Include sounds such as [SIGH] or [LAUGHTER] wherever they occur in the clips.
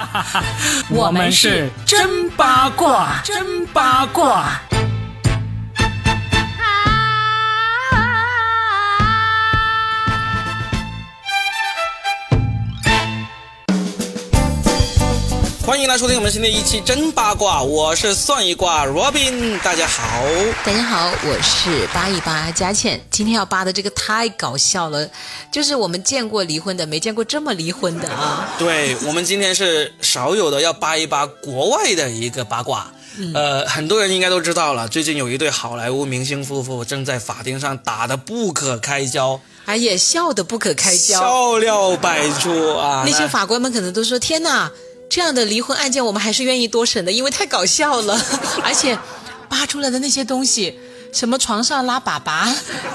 [LAUGHS] 我们是真八卦，真八卦。欢迎来收听我们新的一期真八卦，我是算一卦 Robin，大家好。大家好，我是扒一扒佳倩。今天要扒的这个太搞笑了，就是我们见过离婚的，没见过这么离婚的啊。对我们今天是少有的要扒一扒国外的一个八卦。呃，很多人应该都知道了，最近有一对好莱坞明星夫妇正在法庭上打得不可开交，哎呀，笑得不可开交，笑料百出啊！那些法官们可能都说：“天哪，这样的离婚案件我们还是愿意多审的，因为太搞笑了，[LAUGHS] 而且扒出来的那些东西，什么床上拉粑粑，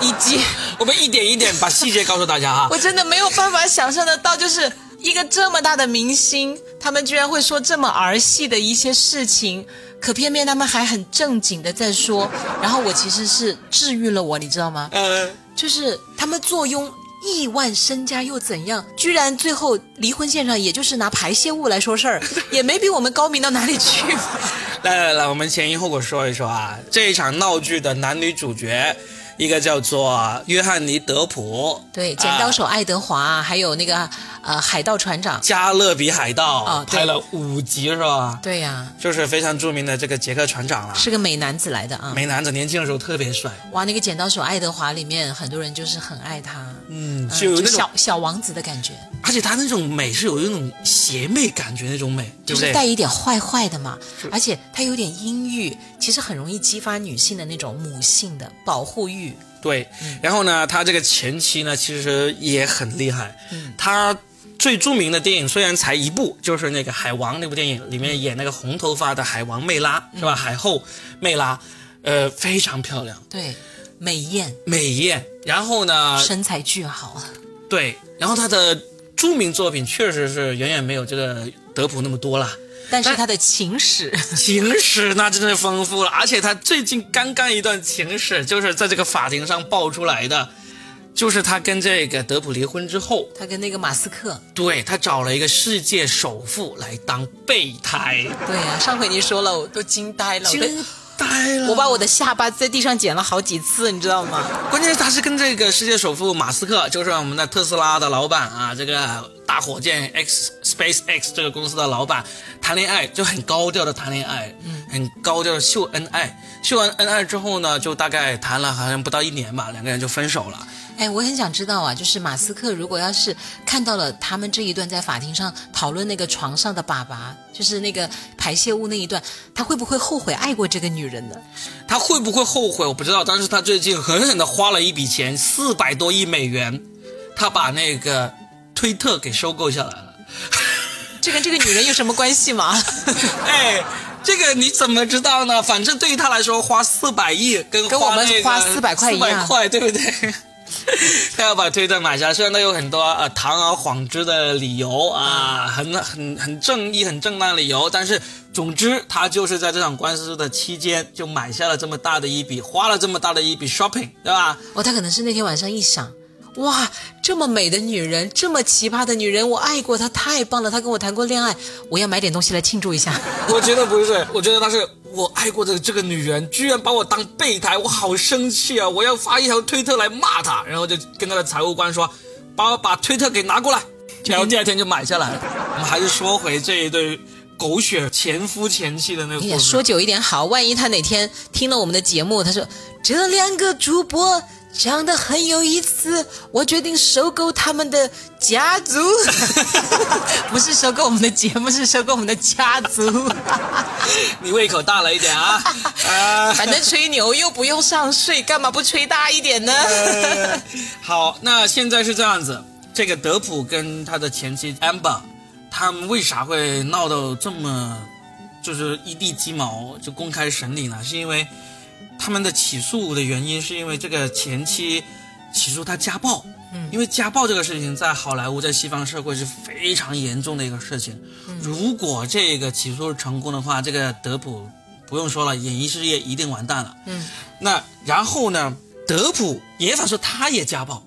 以及 [LAUGHS] 我们一点一点把细节告诉大家哈。[LAUGHS] 我真的没有办法想象得到，就是一个这么大的明星，他们居然会说这么儿戏的一些事情，可偏偏他们还很正经的在说。然后我其实是治愈了我，你知道吗？呃，就是他们坐拥亿万身家又怎样？居然最后离婚现场也就是拿排泄物来说事儿，[LAUGHS] 也没比我们高明到哪里去。[LAUGHS] 来来来，我们前因后果说一说啊。这一场闹剧的男女主角，一个叫做约翰尼·德普，对，剪刀手爱德华，还有那个呃海盗船长，加勒比海盗》哦拍了五集是吧？对呀、就是非常著名的这个杰克船长了。是个美男子来的啊。美男子年轻的时候特别帅，哇，那个剪刀手爱德华里面很多人就是很爱他，嗯，嗯就有那种小，小王子的感觉，而且他那种美是有一种邪魅感觉那种美，对不对？就是带一点坏坏的嘛，而且他有点阴郁，其实很容易激发女性的那种母性的保护欲。对，嗯然后呢，他这个前妻呢，其实也很厉害。嗯他最著名的电影虽然才一部，就是那个《海王》那部电影，里面演那个红头发的海王魅拉，嗯是吧？海后魅拉，呃，非常漂亮，对，美艳，美艳。然后呢，身材巨好。对，然后他的著名作品确实是远远没有这个德普那么多啦。但是他的情史，情史那真是丰富了，而且他最近刚刚一段情史，就是在这个法庭上爆出来的，就是他跟这个德普离婚之后，他跟那个马斯克，对他找了一个世界首富来当备胎，对呀、上回您说了，我都惊呆了，我惊呆了。我把我的下巴在地上捡了好几次，你知道吗？关键是他是跟这个世界首富马斯克，就是我们的特斯拉的老板啊，这个大火箭 X Space X 这个公司的老板谈恋爱，就很高调的谈恋爱，嗯，很高调的秀恩爱。秀完恩爱之后呢，就大概谈了好像不到一年吧，两个人就分手了。哎，我很想知道啊，就是马斯克如果要是看到了他们这一段在法庭上讨论那个床上的粑粑，就是那个排泄物那一段，他会不会后悔爱过这个女人呢？他会不会后悔？我不知道，但是他最近狠狠的花了一笔钱，四百多亿美元，他把那个推特给收购下来了。[LAUGHS] 这跟这个女人有什么关系吗？[LAUGHS] 哎，这个你怎么知道呢？反正对于他来说，花四百亿跟跟我们那个花四百块一样四百块对不对？[LAUGHS] 他要把推特买下，虽然他有很多呃堂而皇之的理由啊，很很很正义、很正当的理由，但是总之他就是在这场官司的期间就买下了这么大的一笔，花了这么大的一笔 shopping，对吧？哦，他可能是那天晚上一想，哇，这么美的女人，这么奇葩的女人，我爱过她，太棒了，她跟我谈过恋爱，我要买点东西来庆祝一下。[LAUGHS] 我觉得不是，我觉得她是我爱过的这个女人，居然把我当备胎，我好生气啊！我要发一条推特来骂她，然后就跟她的财务官说，把我把推特给拿过来，然后第二天就买下来了。我们还是说回这一对狗血前夫前妻的那个哎呀，故事。说久一点好，万一他哪天听了我们的节目，他说这两个主播长得很有意思，我决定收购他们的家族，[LAUGHS] 不是收购我们的节目，是收购我们的家族。你胃口大了一点啊！啊、[LAUGHS] 反正吹牛又不用上税，干嘛不吹大一点呢？呃 [LAUGHS] 好，那现在是这样子，这个德普跟他的前妻 Amber，他们为啥会闹到这么就是一地鸡毛，就公开审理呢？是因为他们的起诉的原因，是因为这个前妻起诉他家暴。嗯，因为家暴这个事情在好莱坞，在西方社会是非常严重的一个事情。如果这个起诉成功的话，这个德普不用说了，演艺事业一定完蛋了。嗯，那然后呢，德普也反说他也家暴，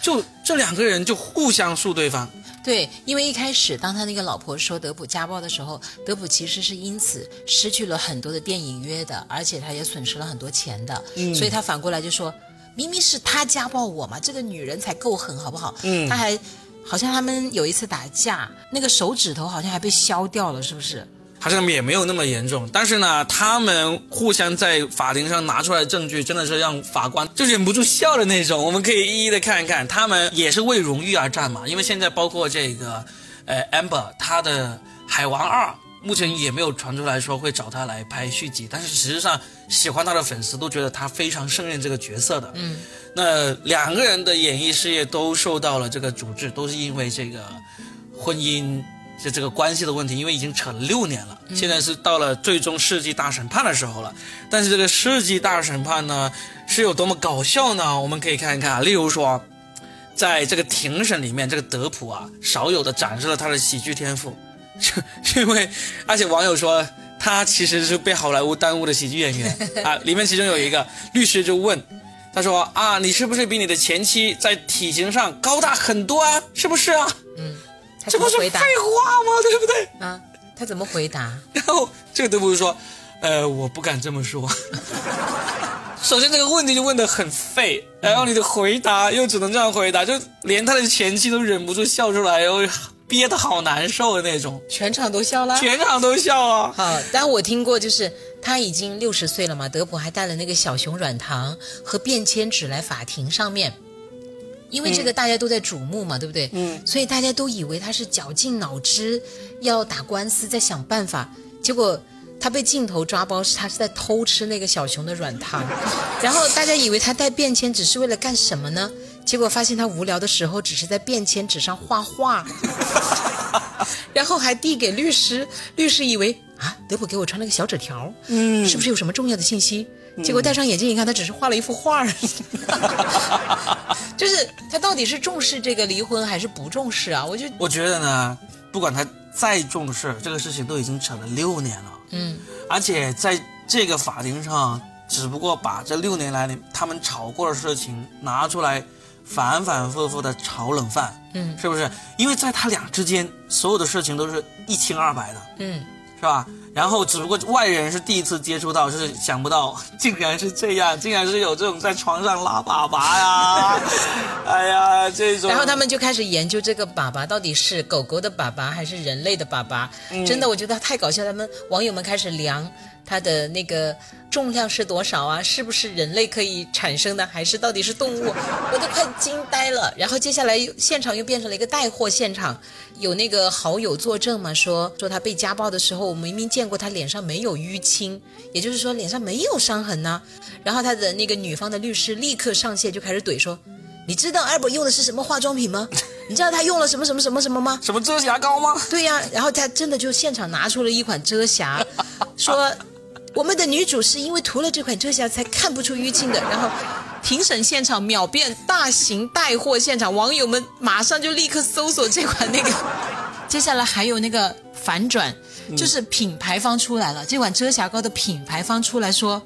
就这两个人就互相诉对方。对，因为一开始当他那个老婆说德普家暴的时候，德普其实是因此失去了很多的电影约的，而且他也损失了很多钱的，所以他反过来就说，明明是他家暴我嘛，这个女人才够狠，好不好？嗯他还好像他们有一次打架，那个手指头好像还被削掉了，是不是？好像也没有那么严重，但是呢，他们互相在法庭上拿出来的证据，真的是让法官就忍不住笑的那种。我们可以一一的看一看，他们也是为荣誉而战嘛。因为现在包括这个，呃，Amber 他的《海王二》目前也没有传出来说会找他来拍续集，但是实际上喜欢他的粉丝都觉得他非常胜任这个角色的。嗯，那两个人的演艺事业都受到了这个阻滞，都是因为这个婚姻。就这个关系的问题，因为已经扯了六年了，现在是到了最终世纪大审判的时候了。但是这个世纪大审判呢，是有多么搞笑呢？我们可以看一看，例如说，在这个庭审里面，这个德普啊，少有的展示了他的喜剧天赋，[LAUGHS] 就因为而且网友说他其实是被好莱坞耽误的喜剧演员啊。里面其中有一个律师就问。他说啊，你是不是比你的前妻在体型上高大很多啊？是不是啊？这不是废？话吗？对不对？啊，他怎么回答？[LAUGHS] 然后这个德普就说，呃，我不敢这么说。[LAUGHS] 首先这个问题就问的很废，然后你的回答又只能这样回答，就连他的前妻都忍不住笑出来，然后憋得好难受的那种，全场都笑了。全场都笑啊。好，但我听过，就是他已经六十岁了嘛，德普还带了那个小熊软糖和便签纸来法庭上面，因为这个大家都在瞩目嘛，对不对？嗯，所以大家都以为他是绞尽脑汁要打官司，在想办法，结果。他被镜头抓包，是他是在偷吃那个小熊的软糖，[LAUGHS] 然后大家以为他带便签只是为了干什么呢？结果发现他无聊的时候只是在便签纸上画画，[LAUGHS] 然后还递给律师，律师以为啊，德普给我传了个小纸条，嗯是不是有什么重要的信息？结果戴上眼镜一看，他只是画了一幅画而已。[LAUGHS] 就是他到底是重视这个离婚还是不重视啊？我就我觉得呢，不管他再重视，这个事情都已经扯了六年了。嗯，而且在这个法庭上，只不过把这六年来他们吵过的事情拿出来，反反复复的炒冷饭，嗯是不是？因为在他俩之间，所有的事情都是一清二白的，嗯，是吧？然后只不过外人是第一次接触到，就是想不到 [LAUGHS] 竟然是这样，竟然是有这种在床上拉粑粑呀，[LAUGHS] 哎呀，这种。然后他们就开始研究这个粑粑到底是狗狗的粑粑还是人类的粑粑。真的，我觉得太搞笑。他们网友们开始量它的那个重量是多少啊？是不是人类可以产生的，还是到底是动物？我都快惊呆了。然后接下来又现场又变成了一个带货现场，有那个好友作证嘛，说说他被家暴的时候，我明明见过他脸上没有淤青，也就是说脸上没有伤痕呢、然后他的那个女方的律师立刻上线就开始怼说。你知道 Albert 用的是什么化妆品吗？你知道他用了什么什么什么什么吗？什么遮瑕膏吗？对呀、然后他真的就现场拿出了一款遮瑕，说我们的女主是因为涂了这款遮瑕才看不出淤青的。然后庭审现场秒变大型带货现场，网友们马上就立刻搜索这款那个。接下来还有那个反转，就是品牌方出来了，这款遮瑕膏的品牌方出来说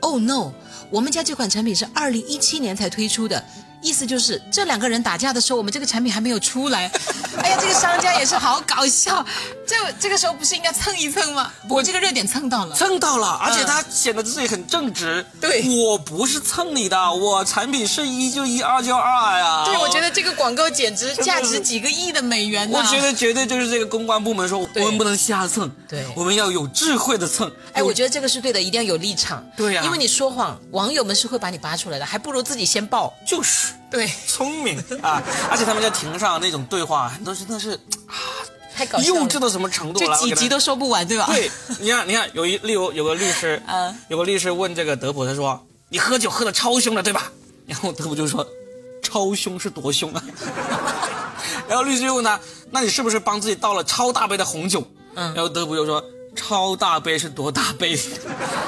：“Oh no，我们家这款产品是二零一七年才推出的。”意思就是这两个人打架的时候，我们这个产品还没有出来。[LAUGHS] 哎呀，这个商家也是好搞笑。这这个时候不是应该蹭一蹭吗？我这个热点蹭到了。蹭到了，而且他显得自己很正直。对我不是蹭你的，我产品是一就一，二就二呀。对，我觉得这个广告简直价值几个亿的美元呐、我觉得绝对就是这个公关部门说，我们不能瞎蹭，对我们要有智慧的蹭。哎，我觉得这个是对的，一定要有立场。对呀因为你说谎，网友们是会把你扒出来的，还不如自己先爆。就是对，聪明啊！而且他们在庭上那种对话，很多真的是啊太搞笑了。幼稚到什么程度了？几集都说不完，对吧？对，你看，你看，有一例如有个律师，[LAUGHS] 嗯有个律师问这个德普，他说：“你喝酒喝的超凶的，对吧？”然后德普就说：“超凶是多凶啊？” [LAUGHS] 然后律师又问他：“那你是不是帮自己倒了超大杯的红酒？”嗯然后德普又说：“超大杯是多大杯？” [LAUGHS]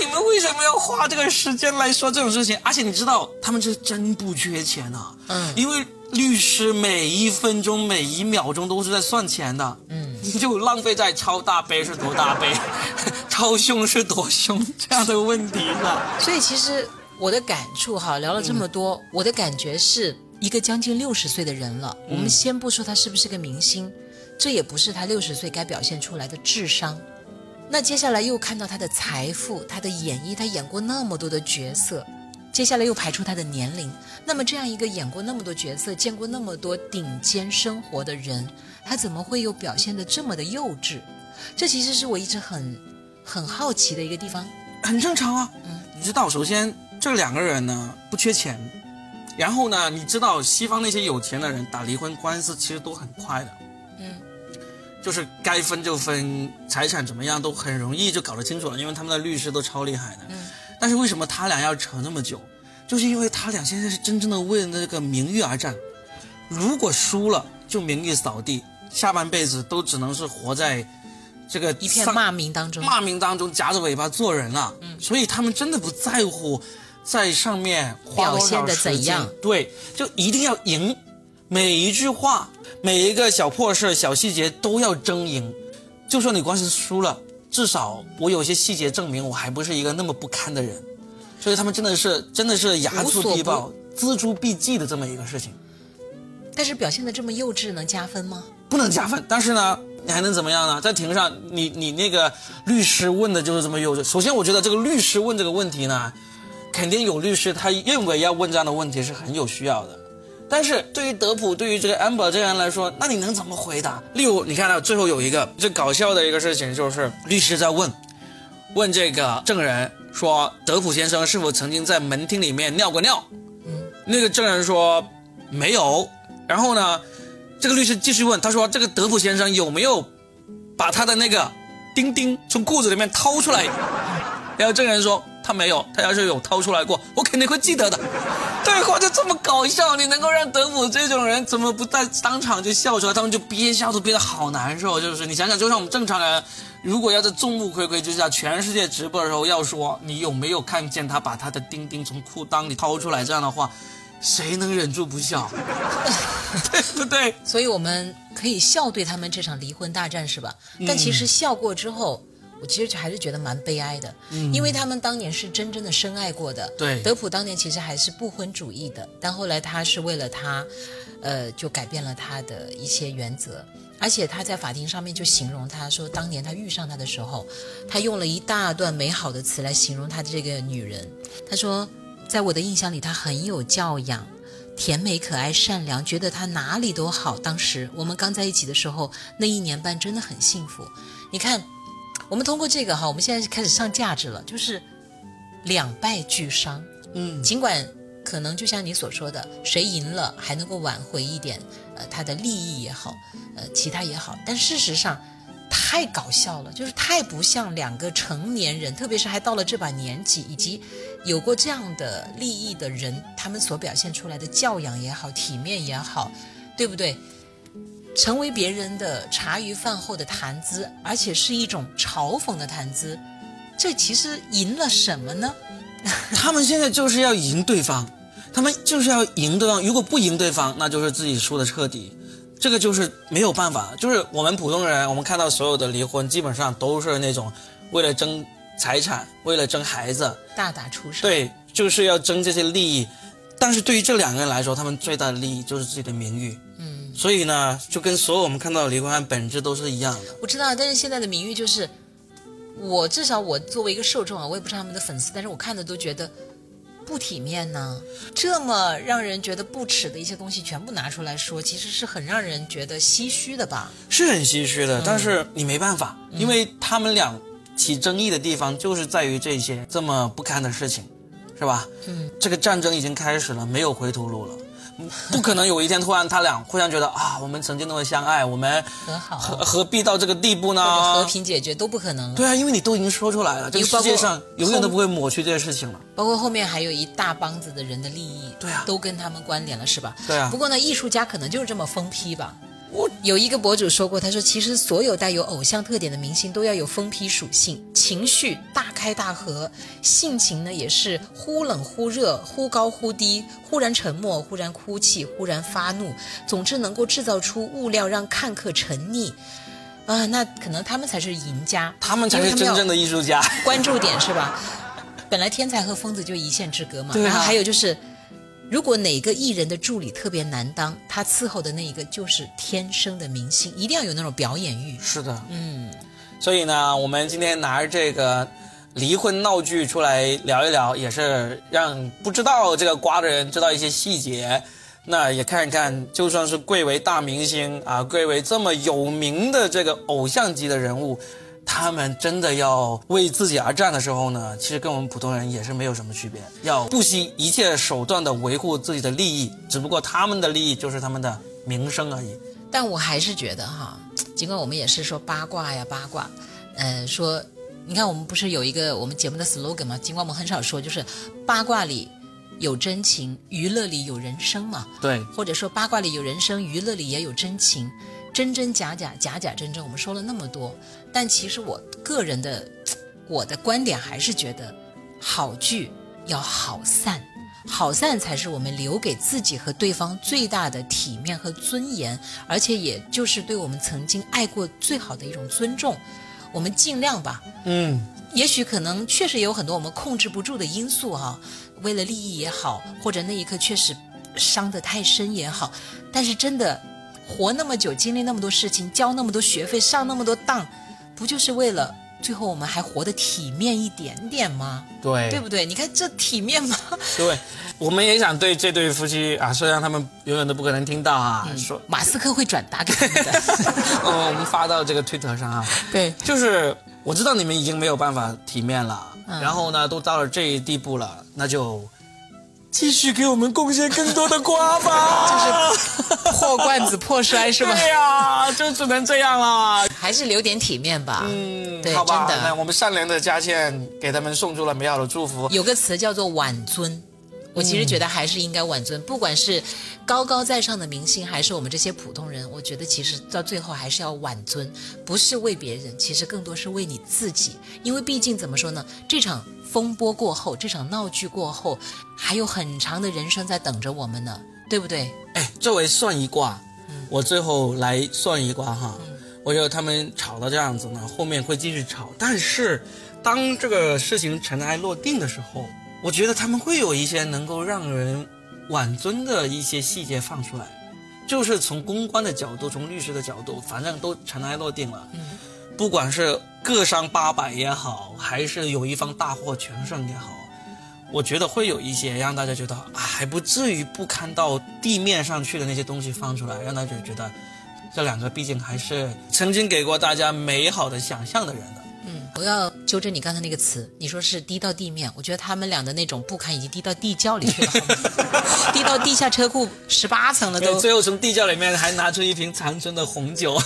你们为什么要花这个时间来说这种事情？而且你知道，他们是真不缺钱啊，嗯因为律师每一分钟每一秒钟都是在算钱的，嗯，你就浪费在超大杯是多大杯，[LAUGHS] 超凶是多凶这样的问题上。所以其实我的感触哈，聊了这么多，我的感觉是，一个将近六十岁的人了。我们先不说他是不是个明星，这也不是他六十岁该表现出来的智商。那接下来又看到他的财富，他的演绎，他演过那么多的角色。接下来又排除他的年龄，那么这样一个演过那么多角色、见过那么多顶尖生活的人，他怎么会又表现得这么的幼稚？这其实是我一直很很好奇的一个地方。很正常啊，嗯，你知道，首先这两个人呢不缺钱，然后呢，你知道西方那些有钱的人打离婚官司其实都很快的，嗯，就是该分就分，财产怎么样都很容易就搞得清楚了，因为他们的律师都超厉害的，嗯。但是为什么他俩要扯那么久？就是因为他俩现在是真正的为了那个名誉而战。如果输了，就名誉扫地，下半辈子都只能是活在这个一片骂名当中，骂名当中夹着尾巴做人了。嗯，所以他们真的不在乎在上面表现的怎样，对，就一定要赢，每一句话，每一个小破事、小细节都要争赢。就算你官司输了。至少我有些细节证明我还不是一个那么不堪的人，所以他们真的是真的是睚眦必报、锱铢必计的这么一个事情。但是表现的这么幼稚能加分吗？不能加分。但是呢，你还能怎么样呢？在庭上，你你那个律师问的就是这么幼稚。首先，我觉得这个律师问这个问题呢，肯定有律师他认为要问这样的问题是很有需要的。但是对于德普，对于这个 amber 这人来说，那你能怎么回答？例如，你看到最后有一个最搞笑的一个事情，就是律师在问，问这个证人说，德普先生是否曾经在门厅里面尿过尿？嗯，那个证人说没有。然后呢，这个律师继续问，他说这个德普先生有没有把他的那个钉钉从裤子里面掏出来？然后证人说他没有，他要是有掏出来过，我肯定会记得的。对话就这么搞笑，你能够让德普这种人怎么不在当场就笑出来？他们就憋笑都憋得好难受。就是你想想，就像我们正常人，如果要在众目睽睽之下全世界直播的时候要说你有没有看见他把他的钉钉从裤裆里掏出来这样的话，谁能忍住不笑？对不对？所以我们可以笑对他们这场离婚大战是吧？但其实笑过之后。我其实还是觉得蛮悲哀的，嗯，因为他们当年是真正的深爱过的。对，德普当年其实还是不婚主义的，但后来他是为了他，呃，就改变了他的一些原则。而且他在法庭上面就形容他说，当年他遇上他的时候，他用了一大段美好的词来形容他这个女人。他说，在我的印象里，她很有教养，甜美可爱、善良，觉得她哪里都好。当时我们刚在一起的时候，那一年半真的很幸福。你看。我们通过这个哈，我们现在开始上价值了，就是两败俱伤。嗯，尽管可能就像你所说的，谁赢了还能够挽回一点，呃，他的利益也好，呃，其他也好，但事实上太搞笑了，就是太不像两个成年人，特别是还到了这把年纪，以及有过这样的利益的人，他们所表现出来的教养也好，体面也好，对不对？成为别人的茶余饭后的谈资，而且是一种嘲讽的谈资，这其实赢了什么呢？[LAUGHS] 他们现在就是要赢对方，他们就是要赢对方。如果不赢对方，那就是自己输的彻底。这个就是没有办法。就是我们普通人，我们看到所有的离婚，基本上都是那种为了争财产，为了争孩子，大打出手。对，就是要争这些利益。但是对于这两个人来说，他们最大的利益就是自己的名誉。所以呢，就跟所有我们看到的离婚案本质都是一样的。我知道，但是现在的名誉就是，我至少我作为一个受众啊，我也不是他们的粉丝，但是我看的都觉得不体面呢。这么让人觉得不耻的一些东西全部拿出来说，其实是很让人觉得唏嘘的吧？是很唏嘘的，但是你没办法，因为他们俩起争议的地方就是在于这些这么不堪的事情，是吧？嗯，这个战争已经开始了，没有回头路了。[LAUGHS] 不可能有一天突然他俩互相觉得啊，我们曾经那么相爱，我们和好，何何必到这个地步呢？和平解决都不可能。对啊，因为你都已经说出来了，这个世界上永远都不会抹去这些事情了。包括后面还有一大帮子的人的利益，对啊，都跟他们关联了，是吧？对啊。不过呢，艺术家可能就是这么疯批吧。我有一个博主说过，他说其实所有带有偶像特点的明星都要有疯批属性，情绪大开大合，性情呢也是忽冷忽热，忽高忽低，忽然沉默，忽然哭泣，忽然发怒，总之能够制造出物料让看客沉溺，啊，那可能他们才是赢家，他们才是真正的艺术家。关注点是吧？[LAUGHS] 本来天才和疯子就一线之隔嘛，然后还有就是。如果哪个艺人的助理特别难当，他伺候的那一个就是天生的明星，一定要有那种表演欲。是的，嗯。所以呢，我们今天拿着这个离婚闹剧出来聊一聊，也是让不知道这个瓜的人知道一些细节。那也看一看，就算是贵为大明星啊，贵为这么有名的这个偶像级的人物。他们真的要为自己而战的时候呢，其实跟我们普通人也是没有什么区别，要不惜一切手段的维护自己的利益，只不过他们的利益就是他们的名声而已。但我还是觉得哈，尽管我们也是说八卦呀八卦，呃，说你看我们不是有一个我们节目的 slogan 吗？尽管我们很少说，就是八卦里有真情，娱乐里有人生嘛。对，或者说八卦里有人生，娱乐里也有真情。真真假假，假假真真，我们说了那么多，但其实我个人的我的观点还是觉得，好聚要好散，好散才是我们留给自己和对方最大的体面和尊严，而且也就是对我们曾经爱过最好的一种尊重。我们尽量吧，嗯，也许可能确实有很多我们控制不住的因素哈，为了利益也好，或者那一刻确实伤得太深也好，但是真的。活那么久，经历那么多事情，交那么多学费，上那么多当，不就是为了最后我们还活得体面一点点吗？对，对不对？你看这体面吗？对，我们也想对这对夫妻啊，说让他们永远都不可能听到啊，说马斯克会转达给他们的，[LAUGHS] 哦，我们发到这个推特上啊。对，就是我知道你们已经没有办法体面了，然后呢，都到了这一地步了，那就。继续给我们贡献更多的瓜吧，就是破罐子破摔是吧？对呀，就只能这样了，还是留点体面吧。嗯，对，好吧。真的，我们善良的佳倩给他们送出了美好的祝福。有个词叫做挽尊。我其实觉得还是应该挽尊，不管是高高在上的明星，还是我们这些普通人，我觉得其实到最后还是要挽尊，不是为别人，其实更多是为你自己。因为毕竟怎么说呢，这场风波过后，这场闹剧过后，还有很长的人生在等着我们呢，对不对？哎，作为算一卦，我最后来算一卦哈。我觉得他们吵到这样子呢，后面会继续吵，但是当这个事情尘埃落定的时候。我觉得他们会有一些能够让人挽尊的一些细节放出来，就是从公关的角度，从律师的角度，反正都尘埃落定了。嗯，不管是各伤八百也好，还是有一方大获全胜也好，我觉得会有一些让大家觉得啊，还不至于不堪到地面上去的那些东西放出来，让大家觉得这两个毕竟还是曾经给过大家美好的想象的人的。我要纠正你刚才那个词，你说是低到地面，我觉得他们俩的那种不堪已经低到地窖里去了，[LAUGHS] 低到地下车库十八层了都。最后从地窖里面还拿出一瓶长春的红酒，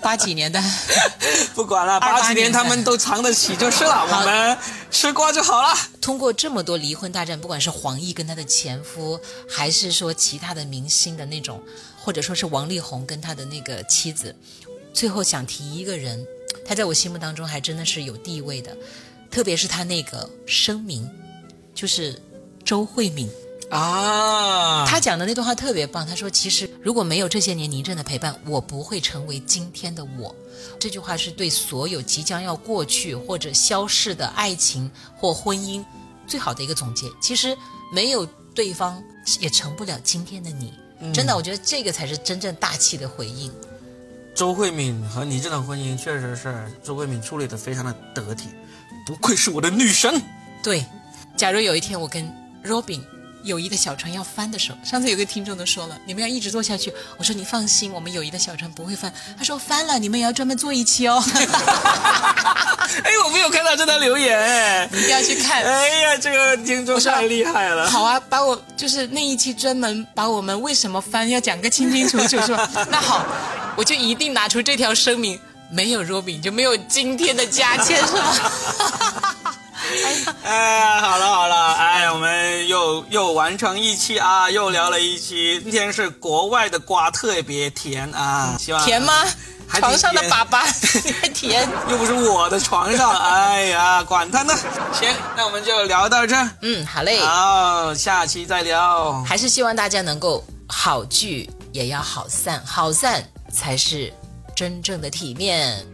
八几年的，[LAUGHS] 不管了，八几年他们都藏得起就是了，我们吃瓜就好了。通过这么多离婚大战，不管是黄奕跟他的前夫，还是说其他的明星的那种，或者说是王力宏跟他的那个妻子，最后想提一个人。他在我心目当中还真的是有地位的，特别是他那个声明，就是周慧敏啊，他讲的那段话特别棒。他说：“其实如果没有这些年倪震的陪伴，我不会成为今天的我。”这句话是对所有即将要过去或者消逝的爱情或婚姻最好的一个总结。其实没有对方也成不了今天的你。真的，我觉得这个才是真正大气的回应。周慧敏和你这段婚姻确实是周慧敏处理的非常的得体，不愧是我的女神。对，假如有一天我跟 Robin 友谊的小船要翻的时候，上次有个听众都说了，你们要一直做下去。我说你放心，我们友谊的小船不会翻。他说翻了，你们也要专门做一期哦。[LAUGHS] 哎，我没有看到这条留言，哎，一定要去看。哎呀，这个听众太厉害了。好啊，把我就是那一期专门把我们为什么翻要讲个清清楚楚，是吧？那好。我就一定拿出这条声明，没有 Robin 就没有今天的佳倩，是吗？哎呀，好了好了，哎，我们又又完成一期啊，又聊了一期。今天是国外的瓜，特别甜啊，希望甜吗？床上的粑粑还甜，[LAUGHS] [LAUGHS] 又不是我的床上，哎呀，管他呢。行，那我们就聊到这。嗯，好嘞。好，下期再聊。还是希望大家能够好聚也要好散，好散。才是真正的体面。